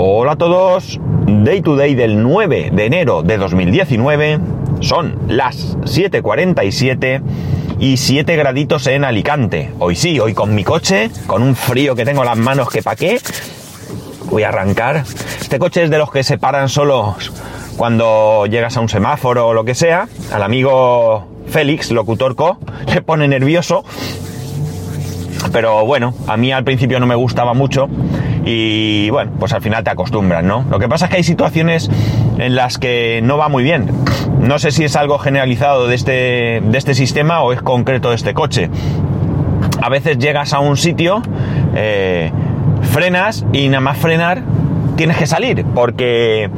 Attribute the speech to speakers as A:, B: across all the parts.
A: Hola a todos, Day to Day del 9 de enero de 2019, son las 7.47 y 7 graditos en Alicante. Hoy sí, hoy con mi coche, con un frío que tengo en las manos que pa' qué, voy a arrancar. Este coche es de los que se paran solos cuando llegas a un semáforo o lo que sea. Al amigo Félix, locutorco, le pone nervioso. Pero bueno, a mí al principio no me gustaba mucho y bueno, pues al final te acostumbras, ¿no? Lo que pasa es que hay situaciones en las que no va muy bien. No sé si es algo generalizado de este, de este sistema o es concreto de este coche. A veces llegas a un sitio, eh, frenas y nada más frenar tienes que salir porque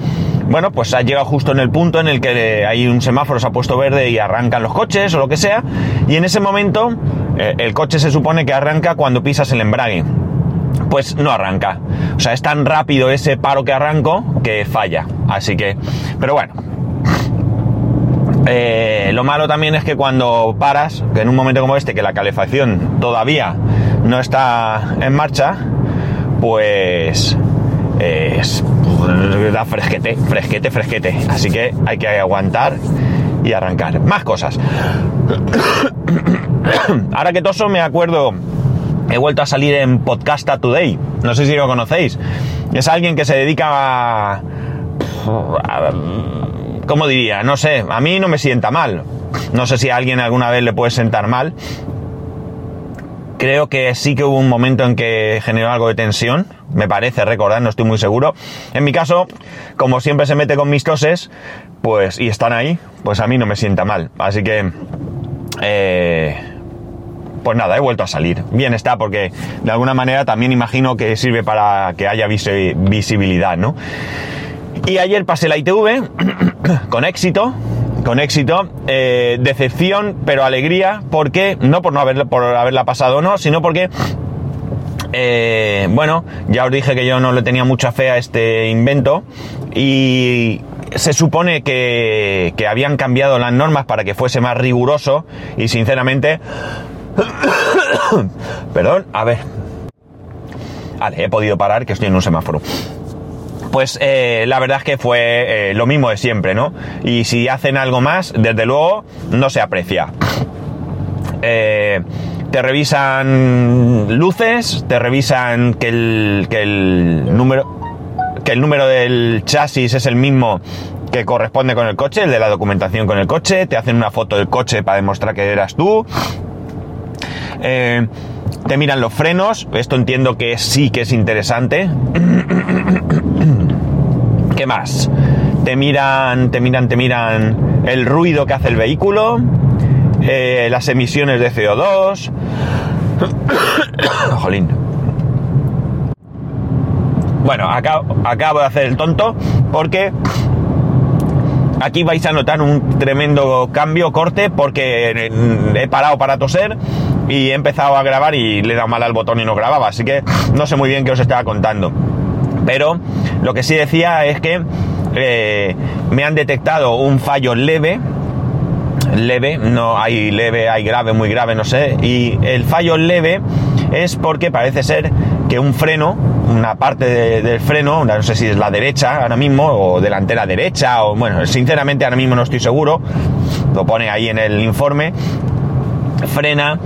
A: bueno, pues has llegado justo en el punto en el que hay un semáforo, se ha puesto verde y arrancan los coches o lo que sea, y en ese momento eh, el coche se supone que arranca cuando pisas el embrague pues no arranca. O sea, es tan rápido ese paro que arranco que falla. Así que, pero bueno. Eh, lo malo también es que cuando paras, que en un momento como este, que la calefacción todavía no está en marcha, pues es da fresquete, fresquete, fresquete. Así que hay que aguantar y arrancar. Más cosas. Ahora que toso me acuerdo he vuelto a salir en Podcasta Today. No sé si lo conocéis. Es alguien que se dedica a, ¿Cómo diría? No sé, a mí no me sienta mal. No sé si a alguien alguna vez le puede sentar mal. Creo que sí que hubo un momento en que generó algo de tensión, me parece recordar, no estoy muy seguro. En mi caso, como siempre se mete con mis toses, pues, y están ahí, pues a mí no me sienta mal. Así que, eh, pues nada, he vuelto a salir. Bien está, porque de alguna manera también imagino que sirve para que haya visibilidad, ¿no? Y ayer pasé la ITV con éxito, con éxito, eh, decepción, pero alegría, porque, no por no haberla, por haberla pasado no, sino porque eh, bueno, ya os dije que yo no le tenía mucha fe a este invento y se supone que habían cambiado las normas para que fuese más riguroso y sinceramente Perdón, a ver. He podido parar, que estoy en un semáforo. Pues eh, la verdad es que fue eh, lo mismo de siempre, ¿no? Y si hacen algo más, desde luego, no se aprecia. Eh, te revisan luces, te revisan que el, que el número que el número del chasis es el mismo que corresponde con el coche, el de la documentación con el coche, te hacen una foto del coche para demostrar que eras tú, eh, te miran los frenos, esto entiendo que sí que es interesante. ¿Qué más? Te miran, te miran, te miran el ruido que hace el vehículo, eh, las emisiones de CO2. Jolín. Bueno, acabo, acabo de hacer el tonto porque aquí vais a notar un tremendo cambio, corte, porque he parado para toser y he empezado a grabar y le he dado mal al botón y no grababa, así que no sé muy bien qué os estaba contando. Pero lo que sí decía es que eh, me han detectado un fallo leve, leve, no hay leve, hay grave, muy grave, no sé, y el fallo leve es porque parece ser que un freno, una parte del freno, no sé si es la derecha ahora mismo, o delantera derecha, o bueno, sinceramente ahora mismo no estoy seguro, lo pone ahí en el informe, frena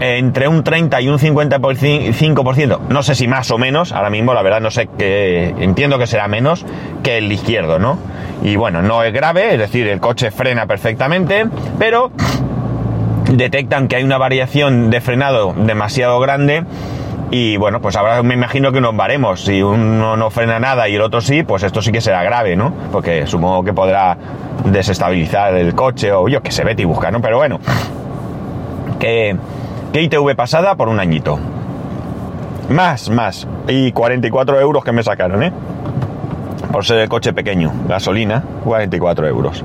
A: entre un 30 y un 55%, no sé si más o menos, ahora mismo la verdad no sé que entiendo que será menos que el izquierdo, ¿no? Y bueno, no es grave, es decir, el coche frena perfectamente, pero detectan que hay una variación de frenado demasiado grande y bueno, pues ahora me imagino que nos varemos. Si uno no frena nada y el otro sí, pues esto sí que será grave, ¿no? Porque supongo que podrá desestabilizar el coche o yo que sé, vete y busca, ¿no? Pero bueno, que que ITV pasada por un añito. Más, más. Y 44 euros que me sacaron, ¿eh? Por ser el coche pequeño. Gasolina, 44 euros.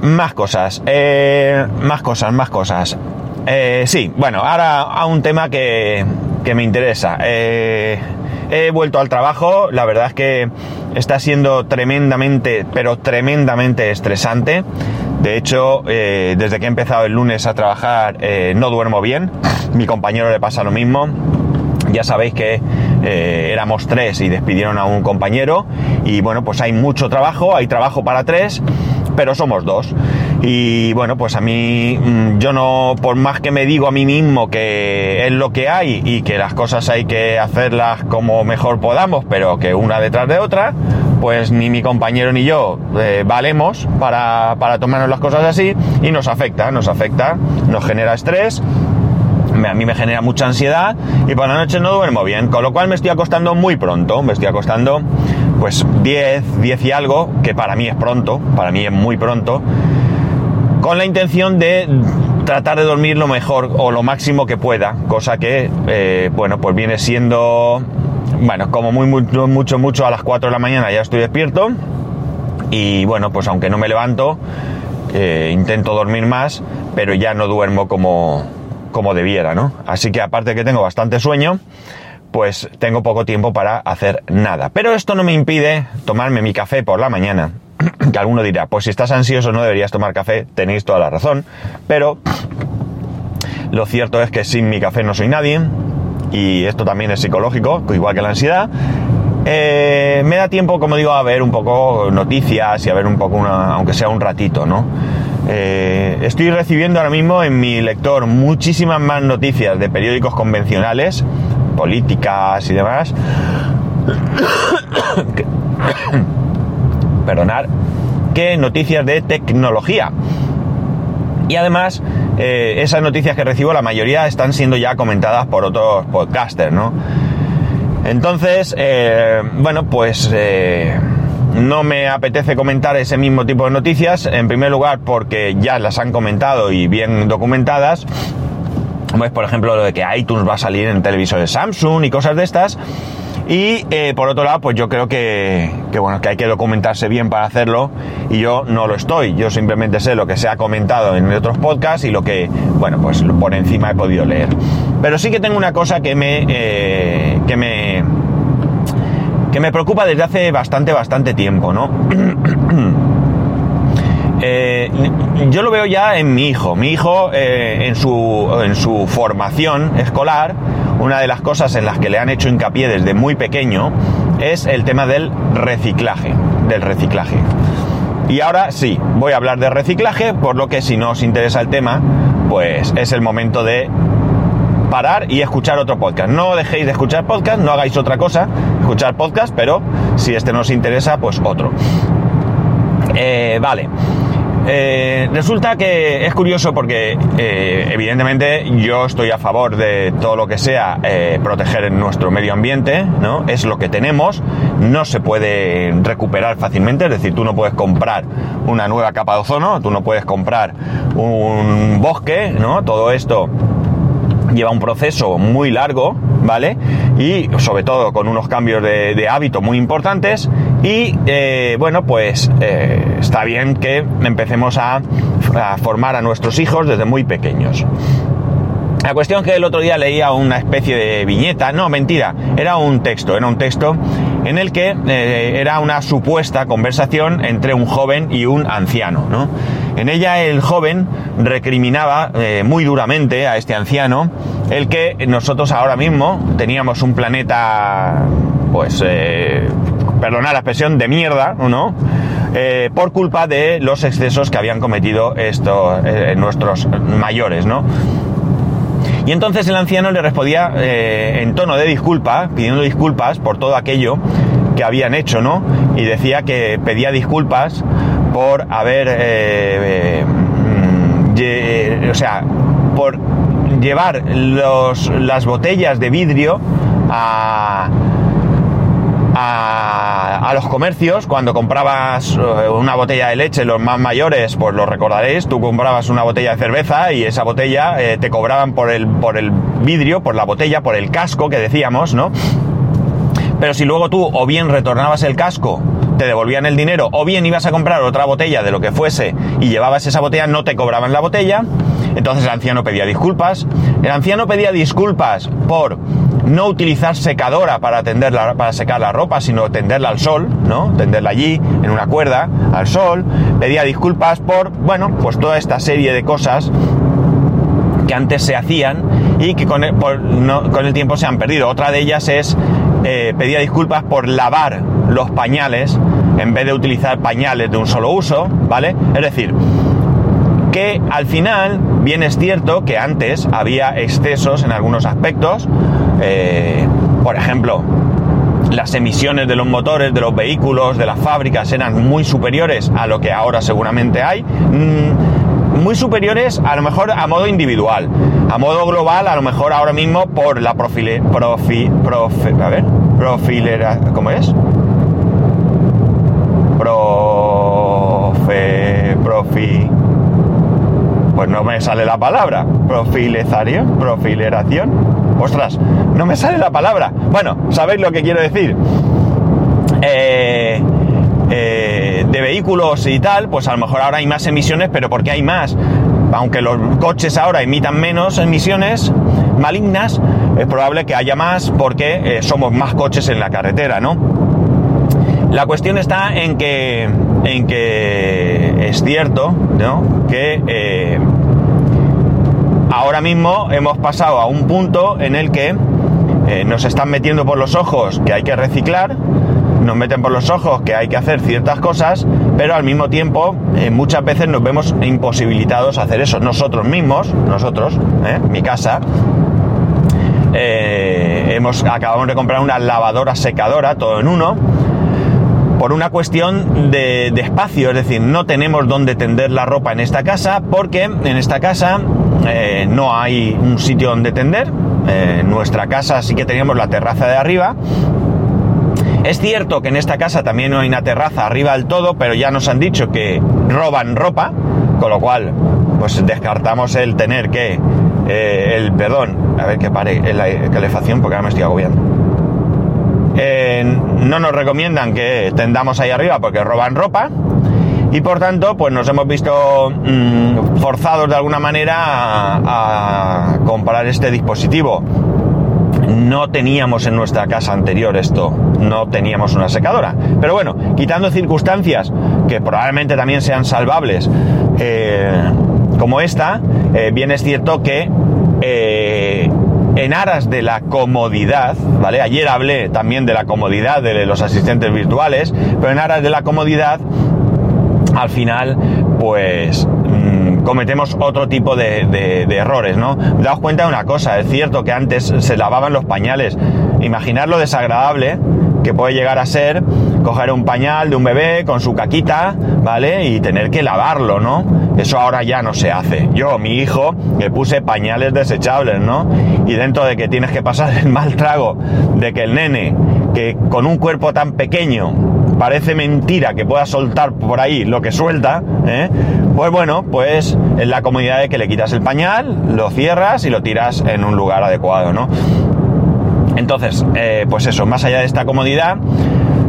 A: Más cosas. Eh, más cosas, más cosas. Eh, sí, bueno, ahora a un tema que, que me interesa. Eh, he vuelto al trabajo, la verdad es que está siendo tremendamente, pero tremendamente estresante. De hecho, eh, desde que he empezado el lunes a trabajar eh, no duermo bien. Mi compañero le pasa lo mismo. Ya sabéis que eh, éramos tres y despidieron a un compañero y bueno, pues hay mucho trabajo, hay trabajo para tres, pero somos dos. Y bueno, pues a mí mm, yo no, por más que me digo a mí mismo que es lo que hay y que las cosas hay que hacerlas como mejor podamos, pero que una detrás de otra, pues ni mi compañero ni yo eh, valemos para, para tomarnos las cosas así y nos afecta, nos afecta, nos genera estrés a mí me genera mucha ansiedad y por la noche no duermo bien, con lo cual me estoy acostando muy pronto, me estoy acostando pues 10, 10 y algo, que para mí es pronto, para mí es muy pronto, con la intención de tratar de dormir lo mejor o lo máximo que pueda, cosa que, eh, bueno, pues viene siendo, bueno, como muy, mucho, mucho, mucho a las 4 de la mañana ya estoy despierto y bueno, pues aunque no me levanto, eh, intento dormir más, pero ya no duermo como, como debiera, ¿no? Así que aparte que tengo bastante sueño, pues tengo poco tiempo para hacer nada. Pero esto no me impide tomarme mi café por la mañana. que alguno dirá, pues si estás ansioso no deberías tomar café, tenéis toda la razón. Pero lo cierto es que sin mi café no soy nadie. Y esto también es psicológico, igual que la ansiedad. Eh, me da tiempo, como digo, a ver un poco noticias y a ver un poco, una, aunque sea un ratito, ¿no? Eh, estoy recibiendo ahora mismo en mi lector muchísimas más noticias de periódicos convencionales políticas y demás. Perdonar, que noticias de tecnología. Y además, eh, esas noticias que recibo, la mayoría están siendo ya comentadas por otros podcasters, ¿no? Entonces, eh, bueno, pues eh, no me apetece comentar ese mismo tipo de noticias. En primer lugar, porque ya las han comentado y bien documentadas pues por ejemplo lo de que iTunes va a salir en televisores Samsung y cosas de estas. Y eh, por otro lado, pues yo creo que, bueno, que hay que documentarse bien para hacerlo y yo no lo estoy. Yo simplemente sé lo que se ha comentado en otros podcasts y lo que, bueno, pues por encima he podido leer. Pero sí que tengo una cosa que me, eh, que me, que me preocupa desde hace bastante, bastante tiempo, ¿no? Eh, yo lo veo ya en mi hijo. Mi hijo, eh, en, su, en su formación escolar, una de las cosas en las que le han hecho hincapié desde muy pequeño es el tema del reciclaje. Del reciclaje. Y ahora sí, voy a hablar de reciclaje, por lo que si no os interesa el tema, pues es el momento de parar y escuchar otro podcast. No dejéis de escuchar podcast, no hagáis otra cosa, escuchar podcast, pero si este no os interesa, pues otro. Eh, vale. Eh, resulta que es curioso porque eh, evidentemente yo estoy a favor de todo lo que sea eh, proteger nuestro medio ambiente, ¿no? Es lo que tenemos, no se puede recuperar fácilmente, es decir, tú no puedes comprar una nueva capa de ozono, tú no puedes comprar un bosque, ¿no? Todo esto lleva un proceso muy largo, ¿vale? Y sobre todo con unos cambios de, hábito muy importantes. Y eh, bueno, pues eh, está bien que empecemos a, a formar a nuestros hijos desde muy pequeños. La cuestión es que el otro día leía una especie de viñeta, no, mentira, era un texto, era un texto en el que eh, era una supuesta conversación entre un joven y un anciano, ¿no? En ella el joven recriminaba eh, muy duramente a este anciano el que nosotros ahora mismo teníamos un planeta, pues, eh, la expresión, de mierda, ¿no? Eh, por culpa de los excesos que habían cometido estos, nuestros mayores, ¿no? Y entonces el anciano le respondía eh, en tono de disculpa, pidiendo disculpas por todo aquello que habían hecho, ¿no? Y decía que pedía disculpas por haber, eh, eh, o sea, por llevar los, las botellas de vidrio a, a, los comercios, cuando comprabas eh, una botella de leche, los más mayores, pues lo recordaréis, tú comprabas una botella de cerveza y esa botella eh, te cobraban por el, por el vidrio, por la botella, por el casco que decíamos, ¿no? Pero si luego tú o bien retornabas el casco, te devolvían el dinero, o bien ibas a comprar otra botella de lo que fuese y llevabas esa botella, no te cobraban la botella. Entonces el anciano pedía disculpas. El anciano pedía disculpas por no utilizar secadora para, tenderla, para secar la ropa, sino tenderla al sol, ¿no? Tenderla allí, en una cuerda, al sol. Pedía disculpas por, bueno, pues toda esta serie de cosas que antes se hacían y que con el, con el tiempo se han perdido. Otra de ellas es eh, pedía disculpas por lavar los pañales en vez de utilizar pañales de un solo uso, ¿vale? Es decir, que al final bien es cierto que antes había excesos en algunos aspectos, eh, por ejemplo, las emisiones de los motores, de los vehículos, de las fábricas eran muy superiores a lo que ahora seguramente hay. Mm, muy superiores a lo mejor a modo individual. A modo global, a lo mejor ahora mismo por la profile, profi, a ver, profilera, ¿cómo es? Profe, profi, pues no me sale la palabra. Profilezario, profileración. Ostras, no me sale la palabra. Bueno, ¿sabéis lo que quiero decir? Eh, eh, de vehículos y tal, pues a lo mejor ahora hay más emisiones, pero porque hay más. Aunque los coches ahora emitan menos emisiones malignas, es probable que haya más porque eh, somos más coches en la carretera, ¿no? La cuestión está en que, en que es cierto, ¿no? Que ahora mismo hemos pasado a un punto en el que nos están metiendo por los ojos que hay que reciclar, nos meten por los ojos que hay que hacer ciertas cosas, pero al mismo tiempo eh, muchas veces nos vemos imposibilitados a hacer eso. Nosotros mismos, nosotros, ¿eh? mi casa, eh, hemos, acabamos de comprar una lavadora secadora, todo en uno, por una cuestión de, espacio, es decir, no tenemos donde tender la ropa en esta casa porque en esta casa no hay un sitio donde tender. en nuestra casa sí que teníamos la terraza de arriba, es cierto que en esta casa también no hay una terraza arriba del todo, pero ya nos han dicho que roban ropa, con lo cual, pues descartamos el tener que, eh, el, perdón, a ver que pare la calefacción porque ahora me estoy agobiando. Eh, no nos recomiendan que tendamos ahí arriba porque roban ropa y por tanto pues nos hemos visto mm, forzados de alguna manera a comprar este dispositivo no teníamos en nuestra casa anterior esto, no teníamos una secadora. Pero bueno, quitando circunstancias que probablemente también sean salvables, eh, como esta, eh, bien es cierto que en aras de la comodidad, ¿vale? Ayer hablé también de la comodidad de los asistentes virtuales, pero en aras de la comodidad, al final, pues cometemos otro tipo de, errores, ¿no? Daos cuenta de una cosa, es cierto que antes se lavaban los pañales. Imaginar lo desagradable que puede llegar a ser coger un pañal de un bebé con su caquita, ¿vale? Y tener que lavarlo, ¿no? Eso ahora ya no se hace. Yo, mi hijo, le puse pañales desechables, ¿no? Y dentro de que tienes que pasar el mal trago de que el nene, que con un cuerpo tan pequeño, parece mentira que pueda soltar por ahí lo que suelta, ¿eh? pues bueno, pues en la comodidad de que le quitas el pañal, lo cierras y lo tiras en un lugar adecuado, ¿no? Entonces, eh, pues eso, más allá de esta comodidad,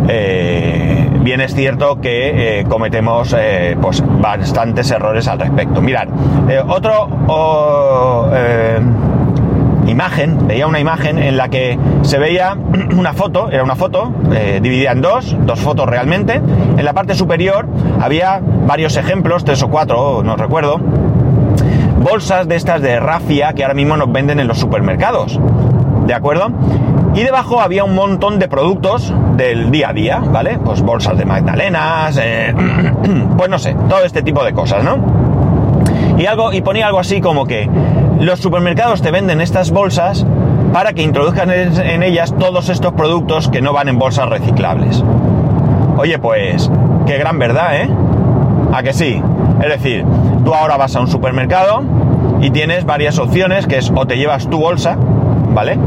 A: eh, bien es cierto que cometemos pues bastantes errores al respecto. Mirad, otro imagen, veía una imagen en la que se veía una foto, era una foto eh, dividida en dos, dos fotos realmente. En la parte superior había varios ejemplos, tres o cuatro, no recuerdo, bolsas de estas de rafia que ahora mismo nos venden en los supermercados. ¿De acuerdo? Y debajo había un montón de productos del día a día, ¿vale? Pues bolsas de magdalenas, eh, pues no sé, todo este tipo de cosas, ¿no? Y algo, y ponía algo así como que los supermercados te venden estas bolsas para que introduzcan en ellas todos estos productos que no van en bolsas reciclables. Oye, pues, qué gran verdad, ¿eh? ¿A que sí? Es decir, tú ahora vas a un supermercado y tienes varias opciones, que es o te llevas tu bolsa, ¿vale?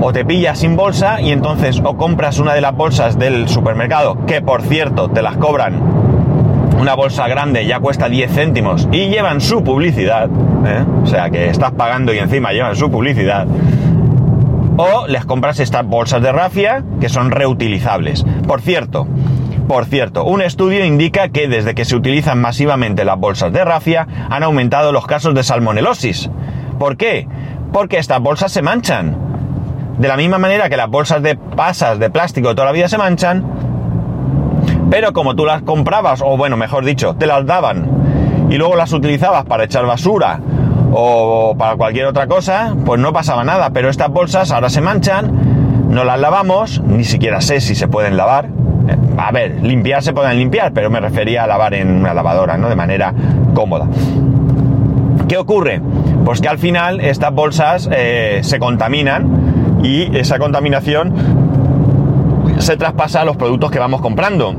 A: O te pillas sin bolsa y entonces o compras una de las bolsas del supermercado, que por cierto te las cobran una bolsa grande ya cuesta 10 céntimos y llevan su publicidad, ¿eh? o sea que estás pagando y encima llevan su publicidad, o les compras estas bolsas de rafia que son reutilizables. Por cierto, por cierto, un estudio indica que desde que se utilizan masivamente las bolsas de rafia han aumentado los casos de salmonelosis. ¿Por qué? Porque estas bolsas se manchan. De la misma manera que las bolsas de pasas de plástico toda la vida se manchan, pero como tú las comprabas, o bueno, mejor dicho, te las daban y luego las utilizabas para echar basura o para cualquier otra cosa, pues no pasaba nada. Pero estas bolsas ahora se manchan, no las lavamos, ni siquiera sé si se pueden lavar. A ver, limpiar se pueden limpiar, pero me refería a lavar en una lavadora, ¿no? De manera cómoda. ¿Qué ocurre? Pues que al final estas bolsas eh, se contaminan y esa contaminación se traspasa a los productos que vamos comprando.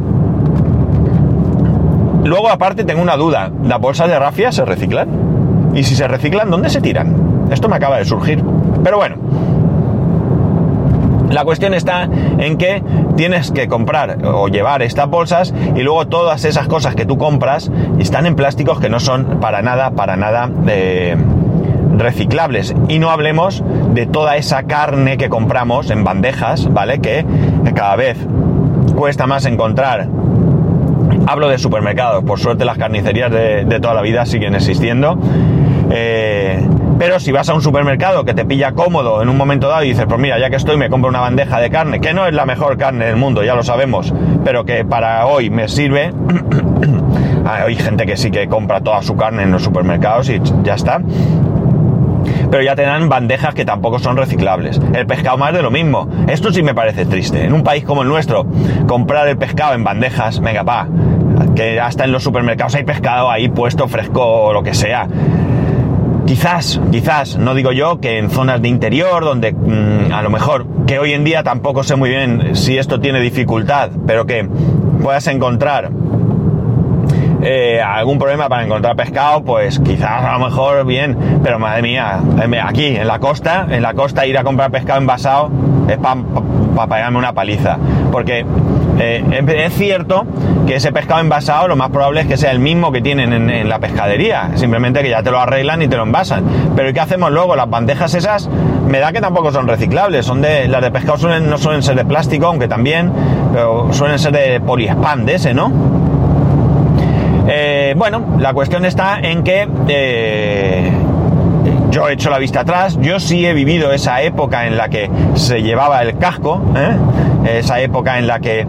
A: Luego aparte tengo una duda, ¿las bolsas de rafia se reciclan? Y si se reciclan, ¿dónde se tiran? Esto me acaba de surgir. Pero bueno, la cuestión está en que tienes que comprar o llevar estas bolsas y luego todas esas cosas que tú compras están en plásticos que no son para nada, para nada eh, reciclables. Y no hablemos de toda esa carne que compramos en bandejas, ¿vale? Que cada vez cuesta más encontrar. Hablo de supermercados, por suerte las carnicerías de, de toda la vida siguen existiendo. Eh, pero si vas a un supermercado que te pilla cómodo en un momento dado y dices, pues mira, ya que estoy, me compro una bandeja de carne, que no es la mejor carne del mundo, ya lo sabemos, pero que para hoy me sirve. Hay gente que sí que compra toda su carne en los supermercados y ya está. Pero ya te dan bandejas que tampoco son reciclables. El pescado más de lo mismo. Esto sí me parece triste. En un país como el nuestro, comprar el pescado en bandejas, venga, pa, que hasta en los supermercados hay pescado ahí puesto fresco o lo que sea. Quizás, quizás, no digo yo que en zonas de interior, donde mmm, a lo mejor, que hoy en día tampoco sé muy bien si esto tiene dificultad, pero que puedas encontrar eh, algún problema para encontrar pescado, pues quizás a lo mejor bien, pero madre mía, aquí en la costa, en la costa ir a comprar pescado envasado es para pa, pa pegarme una paliza, porque eh, es cierto que ese pescado envasado lo más probable es que sea el mismo que tienen en, la pescadería, simplemente que ya te lo arreglan y te lo envasan. Pero ¿y qué hacemos luego? Las bandejas esas me da que tampoco son reciclables, son de las de pescado suelen, no suelen ser de plástico, aunque también, suelen ser de poliespan de ese, ¿no? Eh, bueno, la cuestión está en que eh, yo he hecho la vista atrás, yo sí he vivido esa época en la que se llevaba el casco, ¿eh? esa época en la que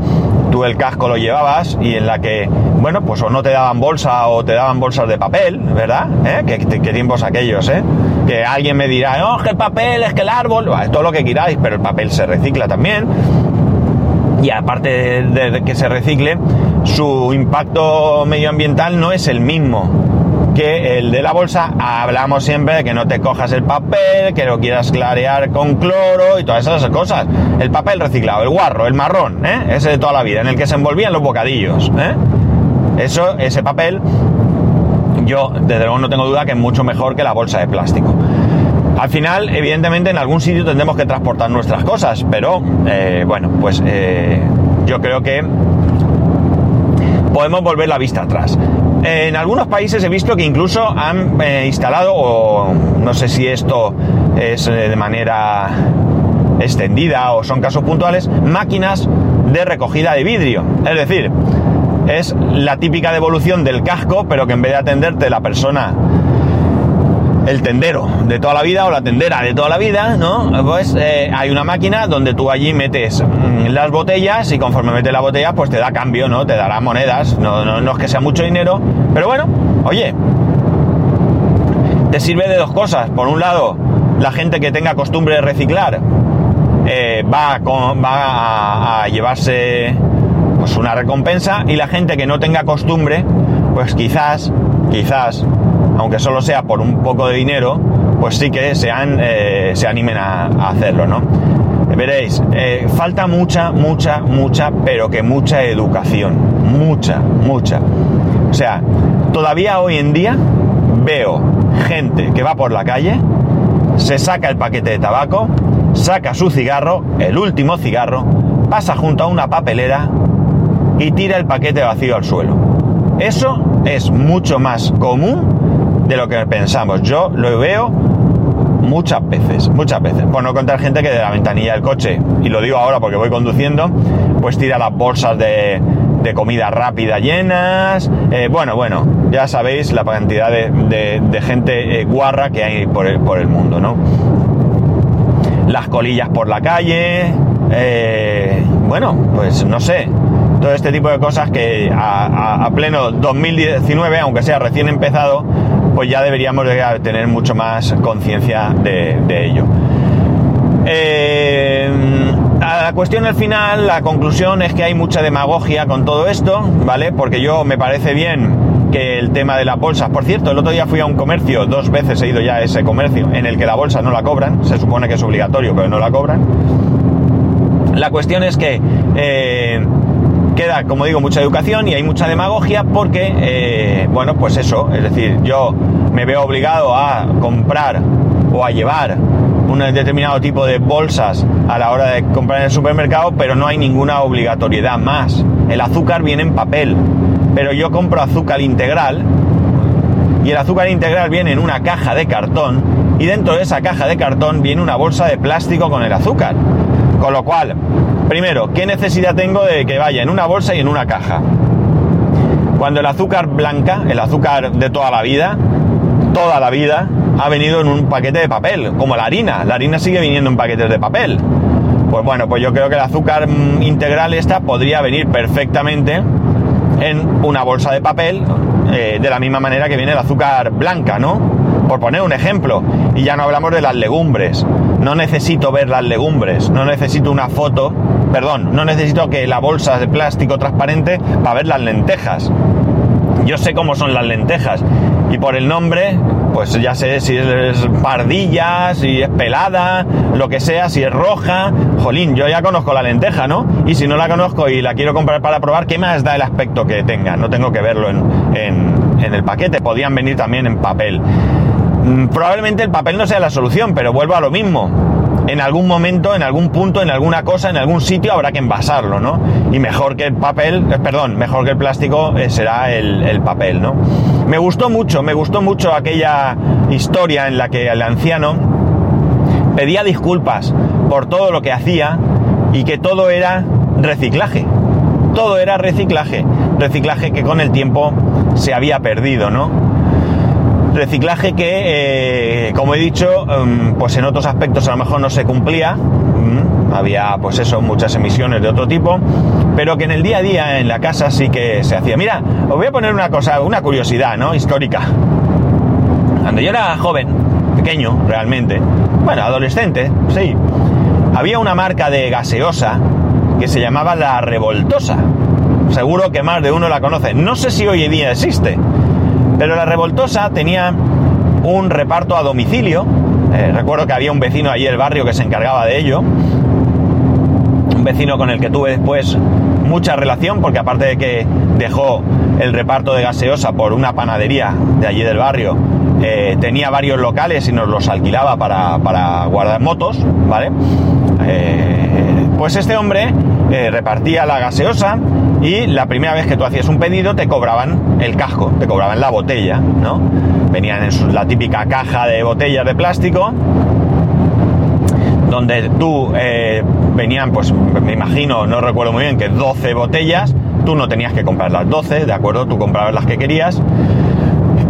A: tú el casco lo llevabas y en la que, bueno, pues o no te daban bolsa o te daban bolsas de papel, ¿verdad? ¿Eh? ¿Qué, tiempos aquellos, ¿eh? Que alguien me dirá, no, es que el papel, es que el árbol, es todo lo que queráis, pero el papel se recicla también. Y aparte de que se recicle, su impacto medioambiental no es el mismo que el de la bolsa. Hablamos siempre de que no te cojas el papel, que lo quieras clarear con cloro y todas esas cosas. El papel reciclado, el guarro, el marrón, ¿eh? ese de toda la vida, en el que se envolvían los bocadillos. ¿eh? Eso, ese papel, yo desde luego no tengo duda que es mucho mejor que la bolsa de plástico. Al final, evidentemente, en algún sitio tendremos que transportar nuestras cosas, pero eh, bueno, pues yo creo que podemos volver la vista atrás. En algunos países he visto que incluso han eh, instalado, o no sé si esto es de manera extendida o son casos puntuales, máquinas de recogida de vidrio. Es decir, es la típica devolución del casco, pero que en vez de atenderte la persona el tendero de toda la vida o la tendera de toda la vida, ¿no? Pues eh, hay una máquina donde tú allí metes mmm, las botellas y conforme metes la botella, pues te da cambio, ¿no? Te dará monedas, no, no, no es que sea mucho dinero, pero bueno, oye, te sirve de dos cosas. Por un lado, la gente que tenga costumbre de reciclar eh, va, va a, a llevarse pues una recompensa y la gente que no tenga costumbre, pues quizás, quizás aunque solo sea por un poco de dinero, pues sí que sean, eh, se animen a, hacerlo, ¿no? Veréis, eh, falta mucha, mucha, mucha, pero que mucha educación, mucha, mucha. O sea, todavía hoy en día veo gente que va por la calle, se saca el paquete de tabaco, saca su cigarro, el último cigarro, pasa junto a una papelera y tira el paquete vacío al suelo. Eso es mucho más común de lo que pensamos. Yo lo veo muchas veces, muchas veces. Por no contar gente que de la ventanilla del coche, y lo digo ahora porque voy conduciendo, pues tira las bolsas de, de comida rápida llenas. Eh, bueno, bueno, ya sabéis la cantidad de, de, gente eh, guarra que hay por el, por el, mundo, ¿no? Las colillas por la calle. Eh, bueno, pues no sé. Todo este tipo de cosas que a pleno 2019, aunque sea recién empezado, pues ya deberíamos de tener mucho más conciencia de, ello. Eh, la cuestión al final, la conclusión es que hay mucha demagogia con todo esto, ¿vale? Porque yo me parece bien que el tema de las bolsas, por cierto, el otro día fui a un comercio, dos veces he ido ya a ese comercio, en el que la bolsa no la cobran, se supone que es obligatorio, pero no la cobran. La cuestión es que eh, queda, como digo, mucha educación y hay mucha demagogia porque, eh, bueno, pues eso, es decir, yo me veo obligado a comprar o a llevar un determinado tipo de bolsas a la hora de comprar en el supermercado, pero no hay ninguna obligatoriedad más. El azúcar viene en papel, pero yo compro azúcar integral y el azúcar integral viene en una caja de cartón y dentro de esa caja de cartón viene una bolsa de plástico con el azúcar. Con lo cual, primero, ¿qué necesidad tengo de que vaya en una bolsa y en una caja? Cuando el azúcar blanca, el azúcar de toda la vida, toda la vida, ha venido en un paquete de papel, como la harina. La harina sigue viniendo en paquetes de papel. Pues bueno, pues yo creo que el azúcar mm, integral esta podría venir perfectamente en una bolsa de papel, eh, de la misma manera que viene el azúcar blanca, ¿no? Por poner un ejemplo, y ya no hablamos de las legumbres. No necesito ver las legumbres, no necesito una foto, perdón, no necesito que la bolsa de plástico transparente para ver las lentejas. Yo sé cómo son las lentejas y por el nombre, pues ya sé si es pardilla, si es pelada, lo que sea, si es roja. Jolín, yo ya conozco la lenteja, ¿no? Y si no la conozco y la quiero comprar para probar, ¿qué más da el aspecto que tenga? No tengo que verlo en, en, el paquete, podían venir también en papel. Mm, probablemente el papel no sea la solución, pero vuelvo a lo mismo en algún momento, en algún punto, en alguna cosa, en algún sitio habrá que envasarlo, ¿no? Y mejor que el papel, eh, perdón, mejor que el plástico eh, será el, el, papel, ¿no? Me gustó mucho, me gustó mucho aquella historia en la que el anciano pedía disculpas por todo lo que hacía y que todo era reciclaje. Todo era reciclaje. Reciclaje que con el tiempo se había perdido, ¿no? Reciclaje que, eh, como he dicho, um, pues en otros aspectos a lo mejor no se cumplía. Um, había, pues eso, muchas emisiones de otro tipo. Pero que en el día a día en la casa sí que se hacía. Mira, os voy a poner una cosa, una curiosidad, ¿no? Histórica. Cuando yo era joven, pequeño realmente, bueno, adolescente, sí, había una marca de gaseosa que se llamaba La Revoltosa. Seguro que más de uno la conoce. No sé si hoy en día existe pero la revoltosa tenía un reparto a domicilio. Eh, recuerdo que había un vecino allí del barrio que se encargaba de ello. Un vecino con el que tuve después mucha relación, porque aparte de que dejó el reparto de gaseosa por una panadería de allí del barrio, eh, tenía varios locales y nos los alquilaba para, para guardar motos, ¿vale? Eh, pues este hombre repartía la gaseosa y la primera vez que tú hacías un pedido te cobraban el casco, te cobraban la botella, ¿no? Venían en la típica caja de botellas de plástico donde tú eh, venían, pues me imagino, no recuerdo muy bien, que 12 botellas, tú no tenías que comprar las 12, ¿de acuerdo? Tú comprabas las que querías.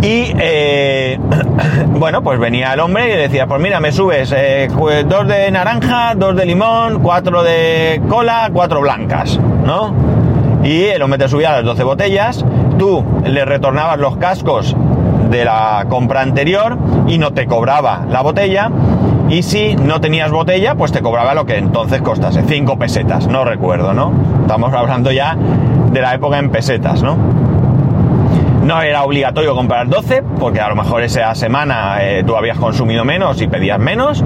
A: Y eh, bueno, pues venía el hombre y decía, pues mira, me subes eh, dos de naranja, dos de limón, cuatro de cola, cuatro blancas, ¿no? Y el hombre te subía las 12 botellas, tú le retornabas los cascos de la compra anterior y no te cobraba la botella. Y si no tenías botella, pues te cobraba lo que entonces costase, 5 pesetas, no recuerdo, ¿no? Estamos hablando ya de la época en pesetas, ¿no? No era obligatorio comprar 12, porque a lo mejor esa semana eh, tú habías consumido menos y pedías menos.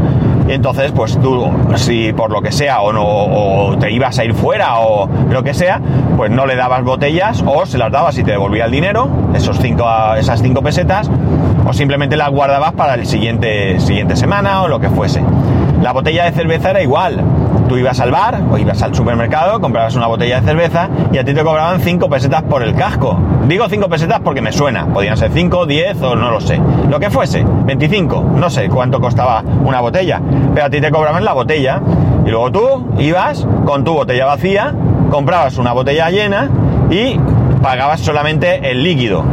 A: Entonces, pues tú, si por lo que sea, o, no, o te ibas a ir fuera, o lo que sea, pues no le dabas botellas, o se las dabas y te devolvía el dinero, esos cinco, esas 5 pesetas, o simplemente las guardabas para el siguiente, siguiente semana o lo que fuese. La botella de cerveza era igual tú ibas al bar o ibas al supermercado, comprabas una botella de cerveza y a ti te cobraban 5 pesetas por el casco. Digo 5 pesetas porque me suena. Podían ser 5, 10 o no lo sé. Lo que fuese, 25. No sé cuánto costaba una botella. Pero a ti te cobraban la botella. Y luego tú ibas con tu botella vacía, comprabas una botella llena y pagabas solamente el líquido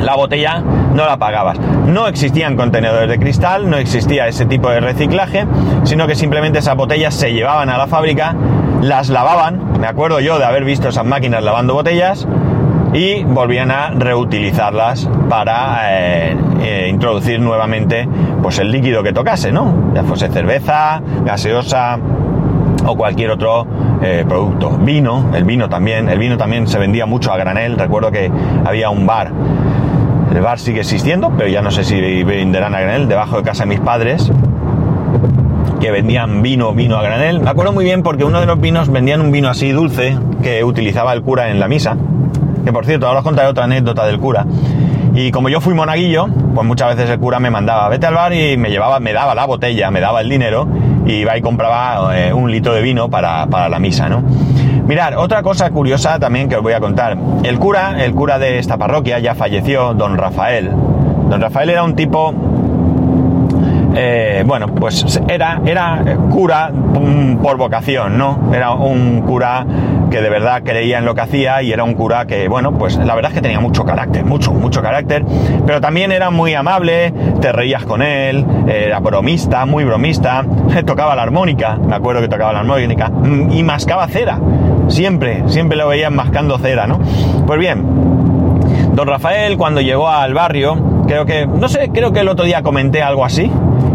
A: la botella no la pagabas. No existían contenedores de cristal, no existía ese tipo de reciclaje, sino que simplemente esas botellas se llevaban a la fábrica, las lavaban, me acuerdo yo de haber visto esas máquinas lavando botellas, y volvían a reutilizarlas para eh, eh, introducir nuevamente pues el líquido que tocase, ¿no? Ya fuese cerveza, gaseosa, o cualquier otro eh, producto. Vino, el vino también, el vino también se vendía mucho a granel. Recuerdo que había un bar, el bar sigue existiendo, pero ya no sé si venderán a granel, debajo de casa de mis padres, que vendían vino, vino a granel. Me acuerdo muy bien porque uno de los vinos vendían un vino así dulce que utilizaba el cura en la misa. Que por cierto, ahora os contaré otra anécdota del cura. Y como yo fui monaguillo, pues muchas veces el cura me mandaba, vete al bar y me llevaba, me daba la botella, me daba el dinero y iba y compraba eh, un litro de vino para, la misa, ¿no? Mirar, otra cosa curiosa también que os voy a contar. El cura, el cura de esta parroquia ya falleció, don Rafael. Don Rafael era un tipo eh, bueno, pues era, era cura mm, por vocación, ¿no? Era un cura que de verdad creía en lo que hacía y era un cura que, bueno, pues la verdad es que tenía mucho carácter, mucho, mucho carácter, pero también era muy amable, te reías con él, era bromista, muy bromista, tocaba la armónica, me acuerdo que tocaba la armónica, mm, y mascaba cera, siempre, siempre lo veían mascando cera, ¿no? Pues bien, don Rafael cuando llegó al barrio, creo que, no sé, creo que el otro día comenté algo así,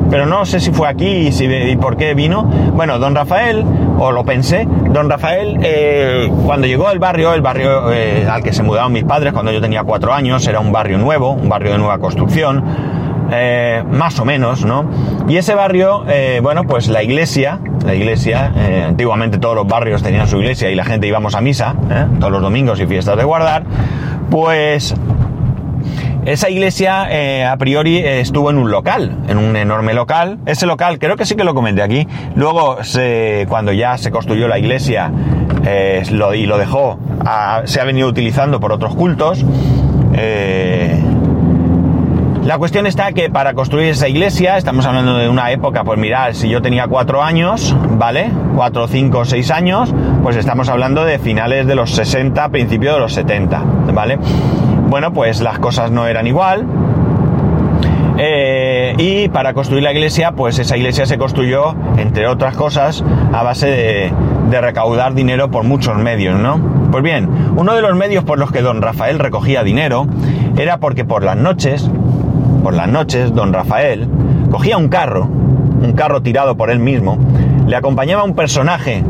A: pero no sé si fue aquí y, si, por qué vino. Bueno, don Rafael, o lo pensé, don Rafael, eh, cuando llegó al barrio, el barrio eh, al que se mudaron mis padres cuando yo tenía cuatro años, era un barrio nuevo, un barrio de nueva construcción, eh, más o menos, ¿no? Y ese barrio, bueno, pues la iglesia, la iglesia, antiguamente todos los barrios tenían su iglesia y la gente íbamos a misa, todos los domingos y fiestas de guardar, pues esa iglesia eh, a priori estuvo en un local, en un enorme local. Ese local, creo que sí que lo comenté aquí. Luego, cuando ya se construyó la iglesia eh, y lo dejó, se ha venido utilizando por otros cultos. La cuestión está que para construir esa iglesia, estamos hablando de una época, pues mirad, si yo tenía cuatro años, ¿vale? Cuatro, cinco, seis años, pues estamos hablando de finales de los 60, principios de los 70, ¿vale? bueno, pues las cosas no eran igual. Eh, y para construir la iglesia, pues esa iglesia se construyó, entre otras cosas, a base de, recaudar dinero por muchos medios, ¿no? Pues bien, uno de los medios por los que don Rafael recogía dinero era porque por las noches, por las noches, don Rafael cogía un carro, un carro tirado por él mismo, le acompañaba un personaje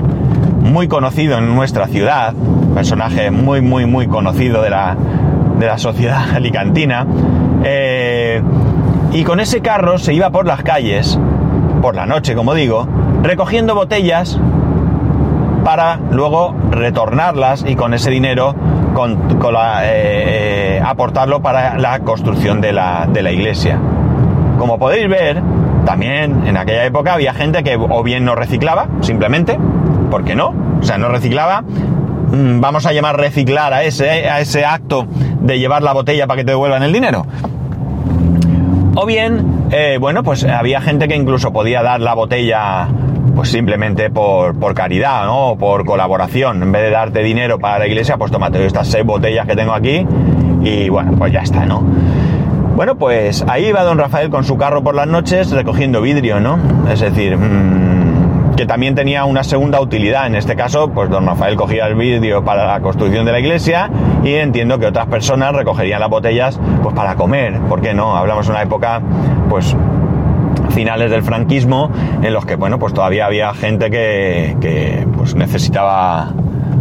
A: muy conocido en nuestra ciudad, personaje muy, muy, muy conocido de la, de la sociedad alicantina. Eh, y con ese carro se iba por las calles, por la noche, como digo, recogiendo botellas para luego retornarlas y con ese dinero con, la, eh, eh, aportarlo para la construcción de la, de la iglesia. Como podéis ver, también en aquella época había gente que o bien no reciclaba, simplemente, ¿por qué no? O sea, no reciclaba, Mm, vamos a llamar reciclar a ese, a ese acto de llevar la botella para que te devuelvan el dinero. O bien, eh, bueno, pues había gente que incluso podía dar la botella pues simplemente por, caridad, ¿no? Por colaboración. En vez de darte dinero para la iglesia, pues tómate estas seis botellas que tengo aquí y bueno, pues ya está, ¿no? Bueno, pues ahí va don Rafael con su carro por las noches recogiendo vidrio, ¿no? Es decir, mmm, que también tenía una segunda utilidad. En este caso, pues don Rafael cogía el vidrio para la construcción de la iglesia y entiendo que otras personas recogerían las botellas pues para comer. ¿Por qué no? Hablamos de una época, pues finales del franquismo en los que bueno pues todavía había gente que, pues necesitaba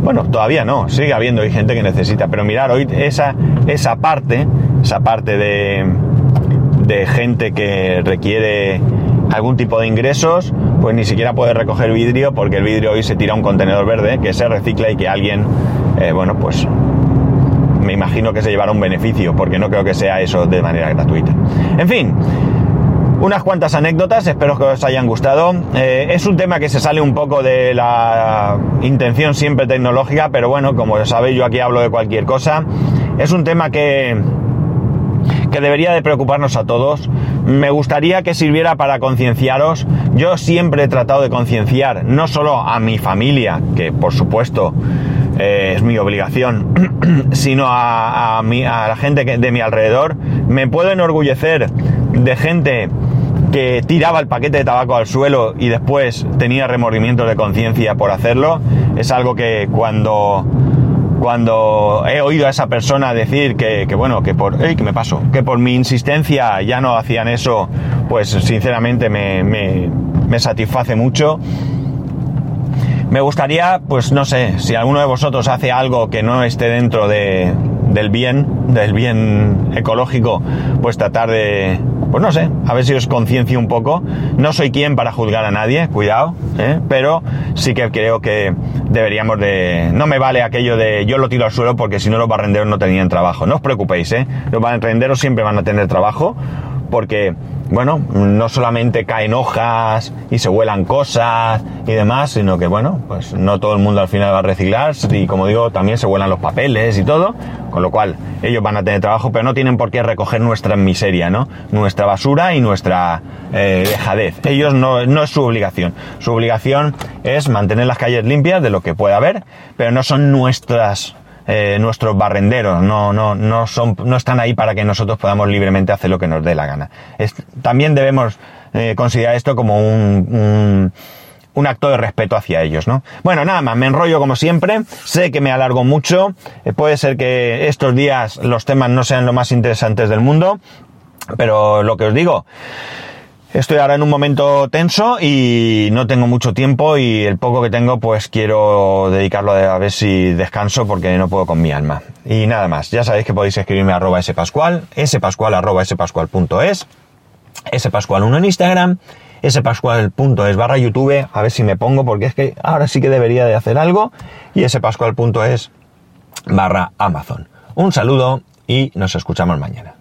A: bueno todavía no sigue habiendo hay gente que necesita pero mirar hoy esa esa parte esa parte de de gente que requiere algún tipo de ingresos, pues ni siquiera puede recoger vidrio porque el vidrio hoy se tira a un contenedor verde que se recicla y que alguien, eh, bueno, pues me imagino que se llevará un beneficio porque no creo que sea eso de manera gratuita. En fin. Unas cuantas anécdotas, espero que os hayan gustado. Eh, es un tema que se sale un poco de la intención siempre tecnológica, pero bueno, como sabéis, yo aquí hablo de cualquier cosa. Es un tema que, que debería de preocuparnos a todos. Me gustaría que sirviera para concienciaros. Yo siempre he tratado de concienciar no solo a mi familia, que por supuesto eh, es mi obligación, sino a, a, la gente de mi alrededor. Me puedo enorgullecer de gente que tiraba el paquete de tabaco al suelo y después tenía remordimientos de conciencia por hacerlo. Es algo que cuando cuando he oído a esa persona decir que, bueno, que por, que me que por mi insistencia ya no hacían eso, pues sinceramente me, me, me satisface mucho. Me gustaría, pues no sé, si alguno de vosotros hace algo que no esté dentro de, del bien, del bien ecológico, pues tratar de, pues no sé, a ver si os conciencio un poco. No soy quien para juzgar a nadie, cuidado, ¿eh? pero sí que creo que deberíamos de... No me vale aquello de yo lo tiro al suelo porque si no los barrenderos no tenían trabajo. No os preocupéis, ¿eh? Los barrenderos siempre van a tener trabajo porque bueno, no solamente caen hojas y se vuelan cosas y demás, sino que bueno, pues no todo el mundo al final va a reciclar y como digo, también se vuelan los papeles y todo, con lo cual ellos van a tener trabajo, pero no tienen por qué recoger nuestra miseria, ¿no? Nuestra basura y nuestra eh, dejadez. Ellos no, no es su obligación. Su obligación es mantener las calles limpias de lo que pueda haber, pero no son nuestras eh, nuestros barrenderos, no, no, no, son, no están ahí para que nosotros podamos libremente hacer lo que nos dé la gana. también debemos eh, considerar esto como un, un, acto de respeto hacia ellos, ¿no? Bueno, nada más, me enrollo como siempre, sé que me alargo mucho, eh, puede ser que estos días los temas no sean lo más interesantes del mundo, pero lo que os digo, Estoy ahora en un momento tenso y no tengo mucho tiempo y el poco que tengo pues quiero dedicarlo a ver si descanso porque no puedo con mi alma. Y nada más, ya sabéis que podéis escribirme a arroba spascual, spascual arroba spascual.es, spascual1 en Instagram, spascual.es barra YouTube, a ver si me pongo porque es que ahora sí que debería de hacer algo, y spascual.es barra Amazon. Un saludo y nos escuchamos mañana.